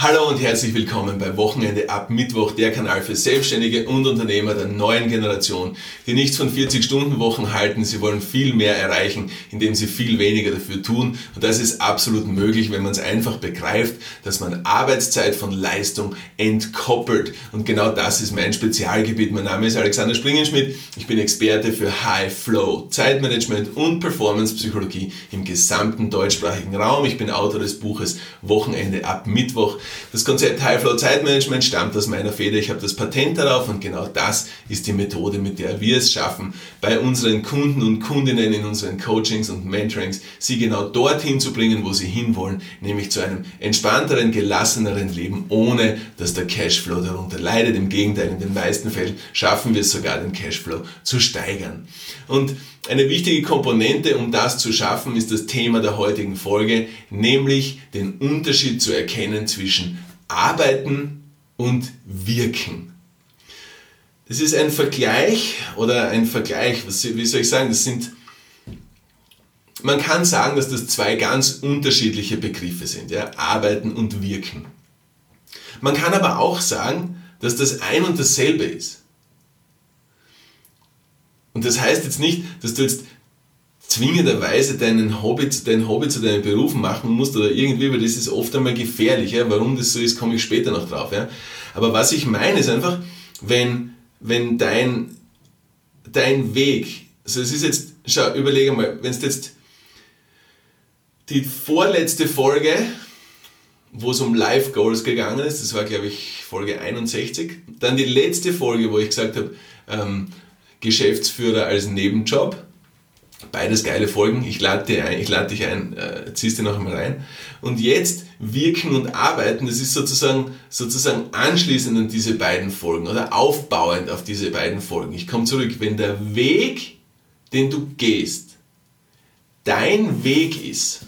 Hallo und herzlich willkommen bei Wochenende ab Mittwoch, der Kanal für Selbstständige und Unternehmer der neuen Generation, die nichts von 40-Stunden-Wochen halten. Sie wollen viel mehr erreichen, indem sie viel weniger dafür tun. Und das ist absolut möglich, wenn man es einfach begreift, dass man Arbeitszeit von Leistung entkoppelt. Und genau das ist mein Spezialgebiet. Mein Name ist Alexander Springenschmidt. Ich bin Experte für High Flow, Zeitmanagement und Performance Psychologie im gesamten deutschsprachigen Raum. Ich bin Autor des Buches Wochenende ab Mittwoch das Konzept High Flow Zeitmanagement stammt aus meiner Feder. Ich habe das Patent darauf und genau das ist die Methode, mit der wir es schaffen, bei unseren Kunden und Kundinnen in unseren Coachings und Mentorings, sie genau dorthin zu bringen, wo sie hinwollen, nämlich zu einem entspannteren, gelasseneren Leben, ohne dass der Cashflow darunter leidet. Im Gegenteil, in den meisten Fällen schaffen wir es sogar, den Cashflow zu steigern. Und eine wichtige Komponente, um das zu schaffen, ist das Thema der heutigen Folge, nämlich den Unterschied zu erkennen zwischen Arbeiten und Wirken. Das ist ein Vergleich oder ein Vergleich, was, wie soll ich sagen, das sind, man kann sagen, dass das zwei ganz unterschiedliche Begriffe sind, ja, Arbeiten und Wirken. Man kann aber auch sagen, dass das ein und dasselbe ist. Und das heißt jetzt nicht, dass du jetzt zwingenderweise deinen Hobby, dein Hobby zu deinem Beruf machen musst oder irgendwie, weil das ist oft einmal gefährlich. Ja? Warum das so ist, komme ich später noch drauf. Ja? Aber was ich meine ist einfach, wenn, wenn dein, dein Weg, also es ist jetzt, schau, überlege mal, wenn es jetzt die vorletzte Folge, wo es um Life Goals gegangen ist, das war glaube ich Folge 61, dann die letzte Folge, wo ich gesagt habe, ähm, Geschäftsführer als Nebenjob. Beides geile Folgen. Ich lade dich ein, ich lade dich ein, äh, ziehst dir noch einmal rein. Und jetzt wirken und arbeiten, das ist sozusagen, sozusagen anschließend an diese beiden Folgen oder aufbauend auf diese beiden Folgen. Ich komme zurück, wenn der Weg, den du gehst, dein Weg ist,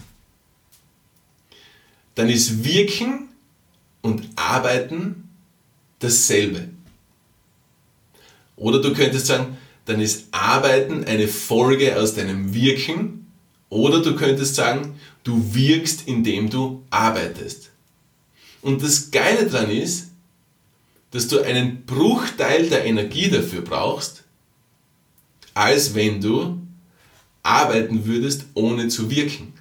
dann ist Wirken und Arbeiten dasselbe. Oder du könntest sagen, dann ist Arbeiten eine Folge aus deinem Wirken. Oder du könntest sagen, du wirkst, indem du arbeitest. Und das Geile daran ist, dass du einen Bruchteil der Energie dafür brauchst, als wenn du arbeiten würdest, ohne zu wirken.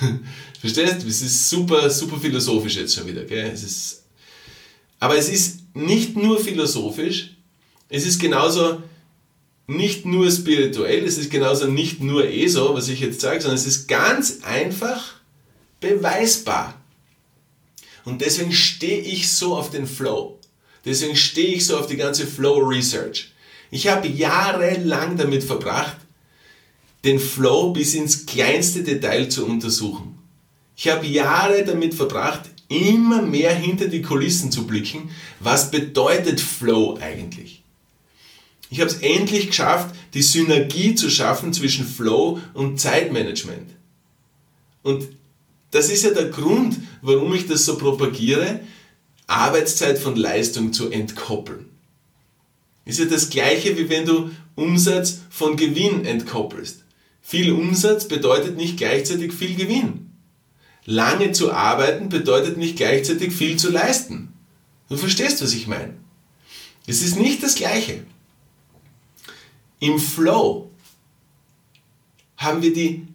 Verstehst? du? Es ist super, super philosophisch jetzt schon wieder. Gell? Es ist, aber es ist nicht nur philosophisch, es ist genauso nicht nur spirituell, es ist genauso nicht nur ESO, was ich jetzt sage, sondern es ist ganz einfach beweisbar. Und deswegen stehe ich so auf den Flow. Deswegen stehe ich so auf die ganze Flow Research. Ich habe jahrelang damit verbracht, den Flow bis ins kleinste Detail zu untersuchen. Ich habe Jahre damit verbracht, immer mehr hinter die Kulissen zu blicken. Was bedeutet Flow eigentlich? Ich habe es endlich geschafft, die Synergie zu schaffen zwischen Flow und Zeitmanagement. Und das ist ja der Grund, warum ich das so propagiere, Arbeitszeit von Leistung zu entkoppeln. Ist ja das gleiche, wie wenn du Umsatz von Gewinn entkoppelst. Viel Umsatz bedeutet nicht gleichzeitig viel Gewinn. Lange zu arbeiten bedeutet nicht gleichzeitig viel zu leisten. Du verstehst, was ich meine. Es ist nicht das gleiche. Im Flow haben wir die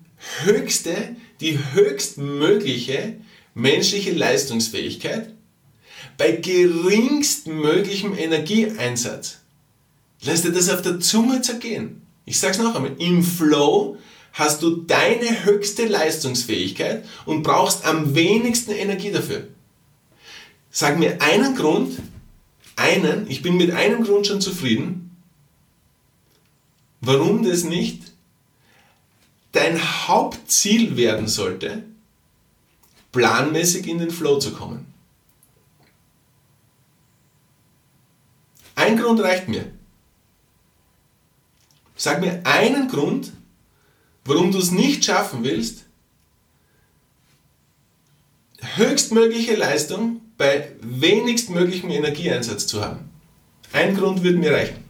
höchste, die höchstmögliche menschliche Leistungsfähigkeit bei geringstmöglichem Energieeinsatz. Lass dir das auf der Zunge zergehen. Ich sag's noch einmal. Im Flow hast du deine höchste Leistungsfähigkeit und brauchst am wenigsten Energie dafür. Sag mir einen Grund, einen, ich bin mit einem Grund schon zufrieden, warum das nicht dein Hauptziel werden sollte, planmäßig in den Flow zu kommen. Ein Grund reicht mir. Sag mir einen Grund, warum du es nicht schaffen willst, höchstmögliche Leistung bei wenigstmöglichem Energieeinsatz zu haben. Ein Grund würde mir reichen.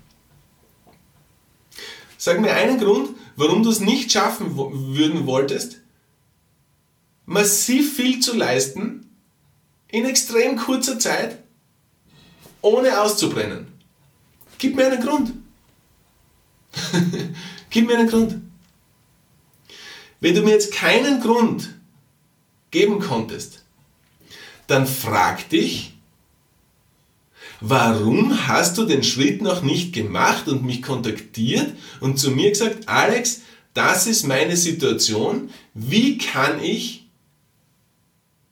Sag mir einen Grund, warum du es nicht schaffen würden wolltest, massiv viel zu leisten, in extrem kurzer Zeit, ohne auszubrennen. Gib mir einen Grund. Gib mir einen Grund. Wenn du mir jetzt keinen Grund geben konntest, dann frag dich, warum hast du den Schritt noch nicht gemacht und mich kontaktiert und zu mir gesagt, Alex, das ist meine Situation, wie kann ich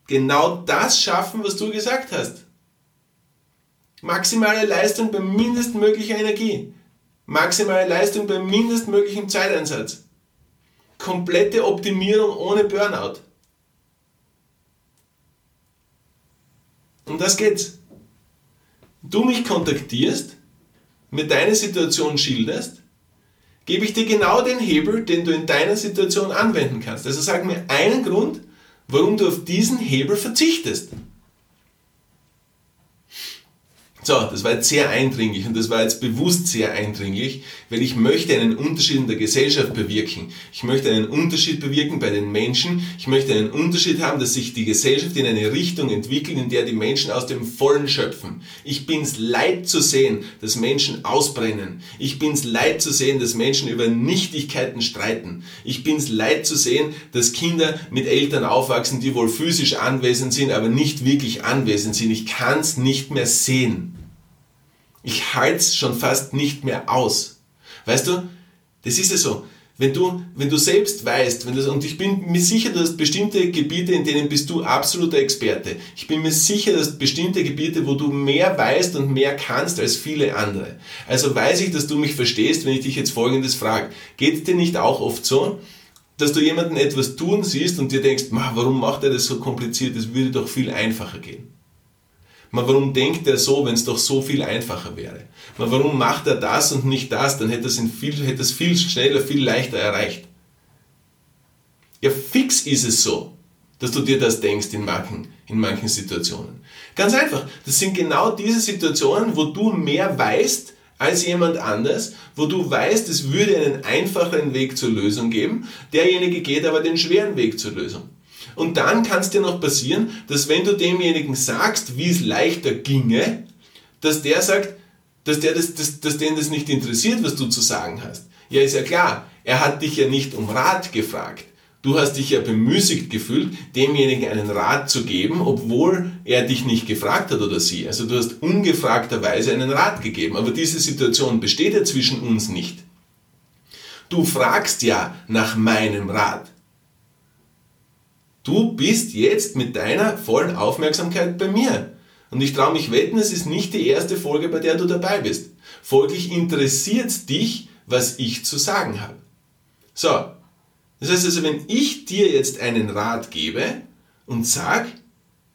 genau das schaffen, was du gesagt hast? Maximale Leistung bei mindestmöglicher Energie. Maximale Leistung bei mindestmöglichem Zeiteinsatz. Komplette Optimierung ohne Burnout. Um das geht's. Du mich kontaktierst, mir deine Situation schilderst, gebe ich dir genau den Hebel, den du in deiner Situation anwenden kannst. Also sag mir einen Grund, warum du auf diesen Hebel verzichtest. So, das war jetzt sehr eindringlich und das war jetzt bewusst sehr eindringlich, weil ich möchte einen Unterschied in der Gesellschaft bewirken. Ich möchte einen Unterschied bewirken bei den Menschen. Ich möchte einen Unterschied haben, dass sich die Gesellschaft in eine Richtung entwickelt, in der die Menschen aus dem Vollen schöpfen. Ich bin's leid zu sehen, dass Menschen ausbrennen. Ich bin's leid zu sehen, dass Menschen über Nichtigkeiten streiten. Ich bin's leid zu sehen, dass Kinder mit Eltern aufwachsen, die wohl physisch anwesend sind, aber nicht wirklich anwesend sind. Ich kann's nicht mehr sehen. Ich halte es schon fast nicht mehr aus. Weißt du, das ist ja so. Wenn du, wenn du selbst weißt, wenn du, und ich bin mir sicher, dass bestimmte Gebiete, in denen bist du absoluter Experte. Ich bin mir sicher, dass bestimmte Gebiete, wo du mehr weißt und mehr kannst als viele andere. Also weiß ich, dass du mich verstehst, wenn ich dich jetzt Folgendes frage. Geht es dir nicht auch oft so, dass du jemanden etwas tun siehst und dir denkst, warum macht er das so kompliziert? Das würde doch viel einfacher gehen. Man, warum denkt er so, wenn es doch so viel einfacher wäre? Man, warum macht er das und nicht das? Dann hätte es viel, es viel schneller, viel leichter erreicht. Ja, fix ist es so, dass du dir das denkst in manchen, in manchen Situationen. Ganz einfach. Das sind genau diese Situationen, wo du mehr weißt als jemand anders, wo du weißt, es würde einen einfacheren Weg zur Lösung geben. Derjenige geht aber den schweren Weg zur Lösung. Und dann kann es dir noch passieren, dass wenn du demjenigen sagst, wie es leichter ginge, dass der sagt, dass, der das, dass, dass den das nicht interessiert, was du zu sagen hast. Ja, ist ja klar. Er hat dich ja nicht um Rat gefragt. Du hast dich ja bemüßigt gefühlt, demjenigen einen Rat zu geben, obwohl er dich nicht gefragt hat oder sie. Also du hast ungefragterweise einen Rat gegeben. Aber diese Situation besteht ja zwischen uns nicht. Du fragst ja nach meinem Rat. Du bist jetzt mit deiner vollen Aufmerksamkeit bei mir. Und ich traue mich wetten, es ist nicht die erste Folge, bei der du dabei bist. Folglich interessiert dich, was ich zu sagen habe. So, das heißt also, wenn ich dir jetzt einen Rat gebe und sag,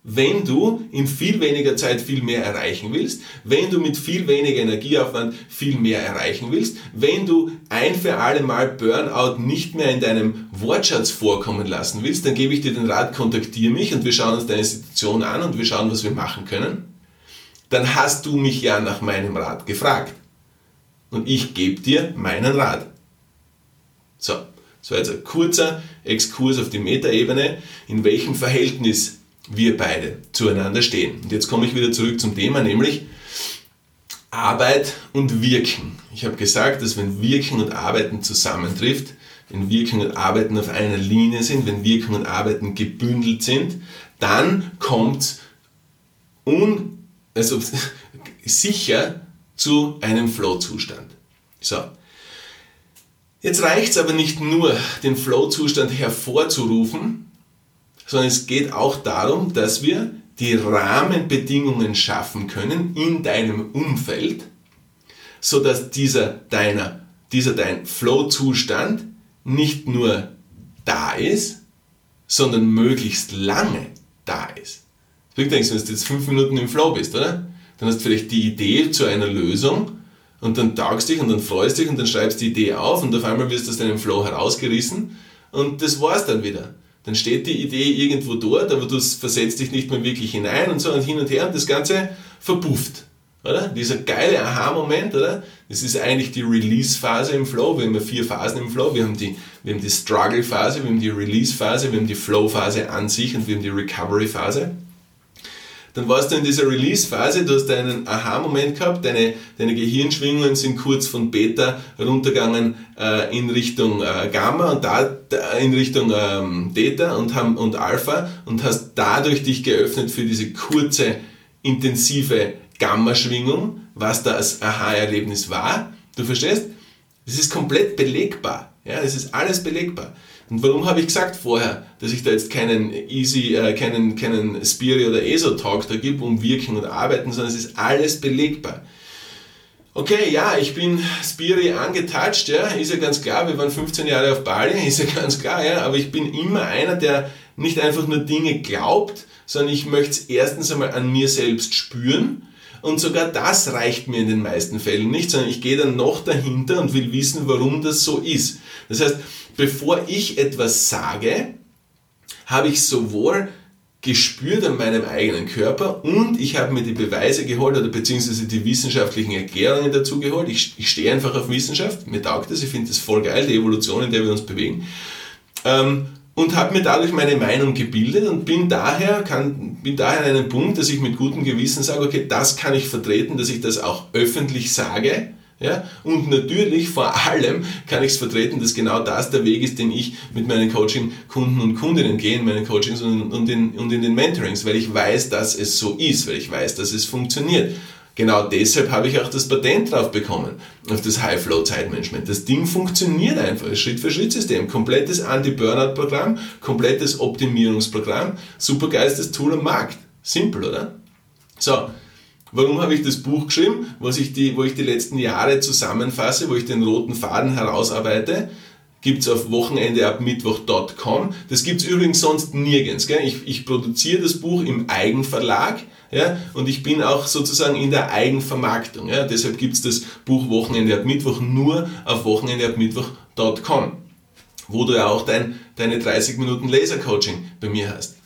wenn du in viel weniger Zeit viel mehr erreichen willst, wenn du mit viel weniger Energieaufwand viel mehr erreichen willst, wenn du ein für alle Mal Burnout nicht mehr in deinem Wortschatz vorkommen lassen willst, dann gebe ich dir den Rat, kontaktiere mich und wir schauen uns deine Situation an und wir schauen, was wir machen können. Dann hast du mich ja nach meinem Rat gefragt. Und ich gebe dir meinen Rat. So, das war jetzt ein kurzer Exkurs auf die Metaebene, in welchem Verhältnis wir beide zueinander stehen. Und jetzt komme ich wieder zurück zum Thema, nämlich Arbeit und Wirken. Ich habe gesagt, dass wenn Wirken und Arbeiten zusammentrifft, wenn Wirken und Arbeiten auf einer Linie sind, wenn Wirken und Arbeiten gebündelt sind, dann kommt un, also sicher zu einem Flow-Zustand. So. Jetzt reicht es aber nicht nur, den Flow-Zustand hervorzurufen, sondern es geht auch darum, dass wir die Rahmenbedingungen schaffen können in deinem Umfeld, so dass dieser deiner, dieser dein Flow-Zustand nicht nur da ist, sondern möglichst lange da ist. Du denkst, wenn du jetzt fünf Minuten im Flow bist, oder? Dann hast du vielleicht die Idee zu einer Lösung und dann taugst dich und dann freust dich und dann schreibst die Idee auf und auf einmal wirst du aus deinem Flow herausgerissen und das war's dann wieder dann steht die Idee irgendwo dort, aber du versetzt dich nicht mehr wirklich hinein und so und hin und her und das Ganze verpufft. Oder? Dieser geile Aha-Moment, oder? Das ist eigentlich die Release-Phase im Flow. Wir haben vier Phasen im Flow. Wir haben die, wir haben die Struggle-Phase, wir haben die Release-Phase, wir haben die Flow-Phase an sich und wir haben die Recovery-Phase. Dann warst du in dieser Release-Phase, du hast einen Aha-Moment gehabt, deine, deine Gehirnschwingungen sind kurz von Beta runtergegangen äh, in Richtung äh, Gamma und da, in Richtung ähm, Theta und, haben, und Alpha und hast dadurch dich geöffnet für diese kurze, intensive Gamma-Schwingung, was da als Aha-Erlebnis war. Du verstehst? Das ist komplett belegbar. Ja, das ist alles belegbar. Und warum habe ich gesagt vorher, dass ich da jetzt keinen Easy, äh, keinen, keinen Spiri oder ESO-Talk da gebe, um Wirken und Arbeiten, sondern es ist alles belegbar. Okay, ja, ich bin Spiri angetatscht, ja, ist ja ganz klar, wir waren 15 Jahre auf Bali, ist ja ganz klar, ja, aber ich bin immer einer, der nicht einfach nur Dinge glaubt, sondern ich möchte es erstens einmal an mir selbst spüren und sogar das reicht mir in den meisten Fällen nicht, sondern ich gehe dann noch dahinter und will wissen, warum das so ist. Das heißt, bevor ich etwas sage, habe ich sowohl gespürt an meinem eigenen Körper und ich habe mir die Beweise geholt oder beziehungsweise die wissenschaftlichen Erklärungen dazu geholt. Ich, ich stehe einfach auf Wissenschaft, mir taugt das, ich finde das voll geil, die Evolution, in der wir uns bewegen. Ähm, und habe mir dadurch meine Meinung gebildet und bin daher, kann, bin daher an einem Punkt, dass ich mit gutem Gewissen sage, okay, das kann ich vertreten, dass ich das auch öffentlich sage ja? Und natürlich, vor allem, kann ich es vertreten, dass genau das der Weg ist, den ich mit meinen Coaching-Kunden und Kundinnen gehe, in meinen Coachings und, und, in, und in den Mentorings, weil ich weiß, dass es so ist, weil ich weiß, dass es funktioniert. Genau deshalb habe ich auch das Patent drauf bekommen, auf das High-Flow-Zeitmanagement. Das Ding funktioniert einfach, ein Schritt-für-Schritt-System, komplettes Anti-Burnout-Programm, komplettes Optimierungsprogramm, supergeistes Tool am Markt. Simpel, oder? So, Warum habe ich das Buch geschrieben, was ich die, wo ich die letzten Jahre zusammenfasse, wo ich den roten Faden herausarbeite? gibt es auf wochenendeabmittwoch.com. Das gibt es übrigens sonst nirgends. Gell? Ich, ich produziere das Buch im Eigenverlag ja? und ich bin auch sozusagen in der Eigenvermarktung. Ja? Deshalb gibt es das Buch Wochenende ab Mittwoch nur auf wochenendeabmittwoch.com, wo du ja auch dein, deine 30 Minuten Laser-Coaching bei mir hast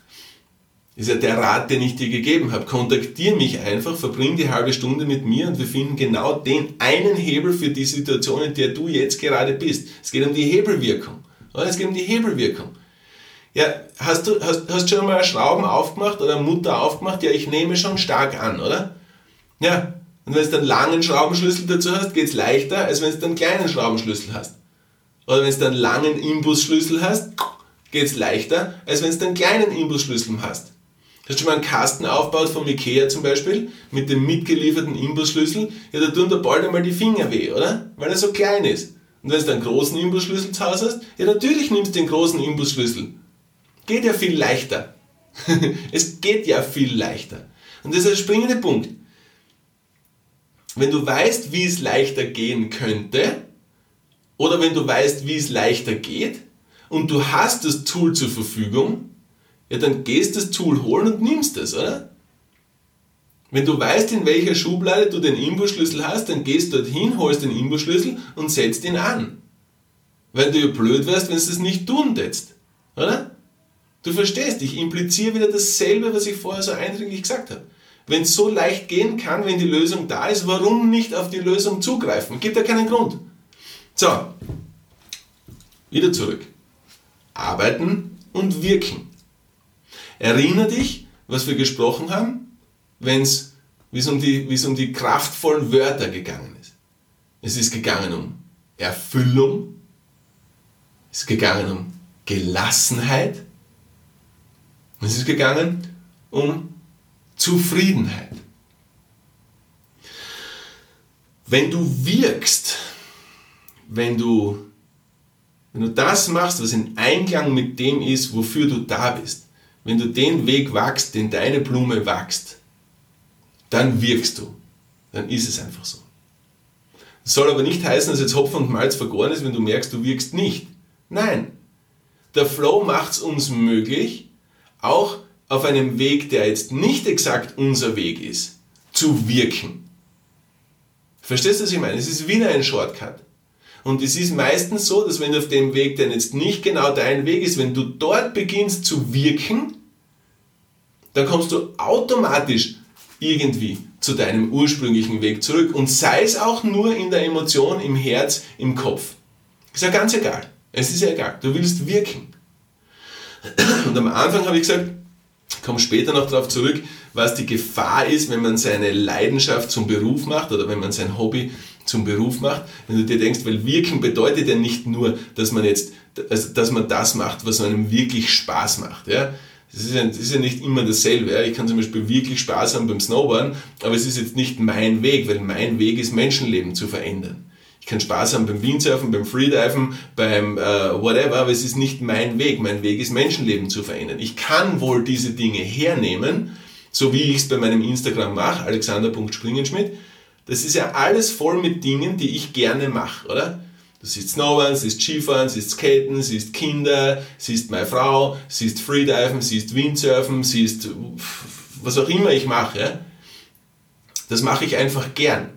ist ja der Rat, den ich dir gegeben habe. Kontaktier mich einfach, verbring die halbe Stunde mit mir und wir finden genau den einen Hebel für die Situation, in der du jetzt gerade bist. Es geht um die Hebelwirkung. Es geht um die Hebelwirkung. Ja, hast du hast, hast schon mal Schrauben aufgemacht oder Mutter aufgemacht? Ja, ich nehme schon stark an, oder? Ja, und wenn du einen langen Schraubenschlüssel dazu hast, geht es leichter, als wenn du einen kleinen Schraubenschlüssel hast. Oder wenn du einen langen Imbusschlüssel hast, geht es leichter, als wenn du einen kleinen Imbusschlüssel hast. Hast du schon mal einen Kasten aufgebaut vom Ikea zum Beispiel, mit dem mitgelieferten Imbusschlüssel? Ja, da tun da bald einmal die Finger weh, oder? Weil er so klein ist. Und wenn du einen großen Imbusschlüssel zu Hause hast, ja, natürlich nimmst du den großen Imbusschlüssel. Geht ja viel leichter. es geht ja viel leichter. Und das ist der springende Punkt. Wenn du weißt, wie es leichter gehen könnte, oder wenn du weißt, wie es leichter geht, und du hast das Tool zur Verfügung, ja, dann gehst das Tool holen und nimmst es, oder? Wenn du weißt, in welcher Schublade du den Imbusschlüssel hast, dann gehst dorthin, holst den Imbusschlüssel und setzt ihn an. Weil du ja blöd wärst, wenn du es nicht tun tätst, oder? Du verstehst, ich impliziere wieder dasselbe, was ich vorher so eindringlich gesagt habe. Wenn es so leicht gehen kann, wenn die Lösung da ist, warum nicht auf die Lösung zugreifen? Gibt ja keinen Grund. So, wieder zurück. Arbeiten und wirken. Erinner dich, was wir gesprochen haben, wenn's, wie es um die, wie es um die kraftvollen Wörter gegangen ist. Es ist gegangen um Erfüllung, es ist gegangen um Gelassenheit, es ist gegangen um Zufriedenheit. Wenn du wirkst, wenn du, wenn du das machst, was in Einklang mit dem ist, wofür du da bist, wenn du den Weg wachst, den deine Blume wächst, dann wirkst du. Dann ist es einfach so. Das soll aber nicht heißen, dass jetzt Hopfen und Malz vergoren ist, wenn du merkst, du wirkst nicht. Nein. Der Flow macht es uns möglich, auch auf einem Weg, der jetzt nicht exakt unser Weg ist, zu wirken. Verstehst du, was ich meine? Es ist wieder ein Shortcut. Und es ist meistens so, dass wenn du auf dem Weg, der jetzt nicht genau dein Weg ist, wenn du dort beginnst zu wirken, dann kommst du automatisch irgendwie zu deinem ursprünglichen Weg zurück und sei es auch nur in der Emotion, im Herz, im Kopf. Ist ja ganz egal. Es ist ja egal. Du willst wirken. Und am Anfang habe ich gesagt, komme später noch darauf zurück, was die Gefahr ist, wenn man seine Leidenschaft zum Beruf macht oder wenn man sein Hobby zum Beruf macht. Wenn du dir denkst, weil wirken bedeutet ja nicht nur, dass man jetzt, dass man das macht, was einem wirklich Spaß macht, ja. Das ist, ja, das ist ja nicht immer dasselbe. Ich kann zum Beispiel wirklich Spaß haben beim Snowboarden, aber es ist jetzt nicht mein Weg, weil mein Weg ist, Menschenleben zu verändern. Ich kann Spaß haben beim Windsurfen, beim Freediven, beim äh, whatever, aber es ist nicht mein Weg. Mein Weg ist, Menschenleben zu verändern. Ich kann wohl diese Dinge hernehmen, so wie ich es bei meinem Instagram mache, alexander.springenschmidt. Das ist ja alles voll mit Dingen, die ich gerne mache, oder? Du siehst Snowboarden, siehst Skifahren, siehst Skaten, siehst Kinder, siehst meine Frau, siehst Freediven, siehst Windsurfen, siehst was auch immer ich mache. Das mache ich einfach gern.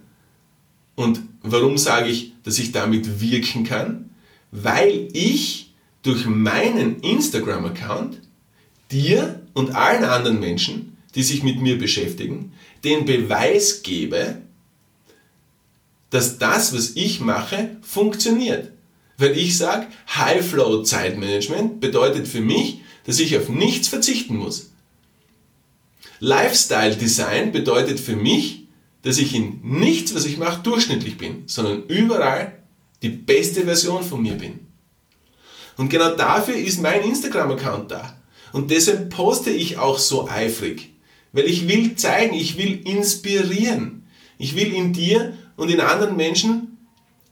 Und warum sage ich, dass ich damit wirken kann? Weil ich durch meinen Instagram-Account dir und allen anderen Menschen, die sich mit mir beschäftigen, den Beweis gebe, dass das, was ich mache, funktioniert. Weil ich sage, High-Flow-Zeitmanagement bedeutet für mich, dass ich auf nichts verzichten muss. Lifestyle-Design bedeutet für mich, dass ich in nichts, was ich mache, durchschnittlich bin, sondern überall die beste Version von mir bin. Und genau dafür ist mein Instagram-Account da. Und deshalb poste ich auch so eifrig. Weil ich will zeigen, ich will inspirieren. Ich will in dir und in anderen Menschen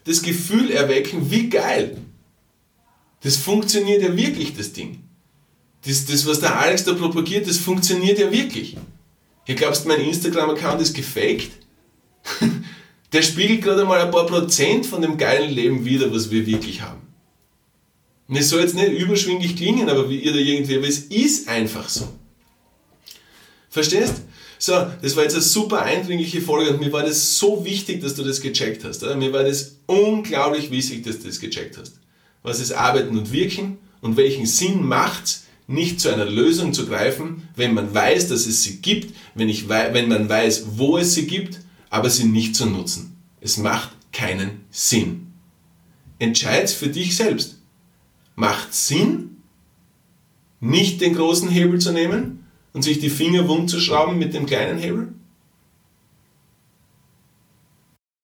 das Gefühl erwecken, wie geil. Das funktioniert ja wirklich, das Ding. Das, das was der Alex da propagiert, das funktioniert ja wirklich. Ihr glaubst, mein Instagram-Account ist gefaked? der spiegelt gerade mal ein paar Prozent von dem geilen Leben wider, was wir wirklich haben. Und es soll jetzt nicht überschwinglich klingen, aber wie ihr da irgendwie, aber es ist einfach so. Verstehst? So, das war jetzt eine super eindringliche Folge und mir war das so wichtig, dass du das gecheckt hast. Oder? Mir war das unglaublich wichtig, dass du das gecheckt hast. Was ist Arbeiten und Wirken und welchen Sinn macht nicht zu einer Lösung zu greifen, wenn man weiß, dass es sie gibt, wenn, ich, wenn man weiß, wo es sie gibt, aber sie nicht zu nutzen. Es macht keinen Sinn. Entscheid für dich selbst. Macht Sinn, nicht den großen Hebel zu nehmen, und sich die Finger wund zu schrauben mit dem kleinen Hebel?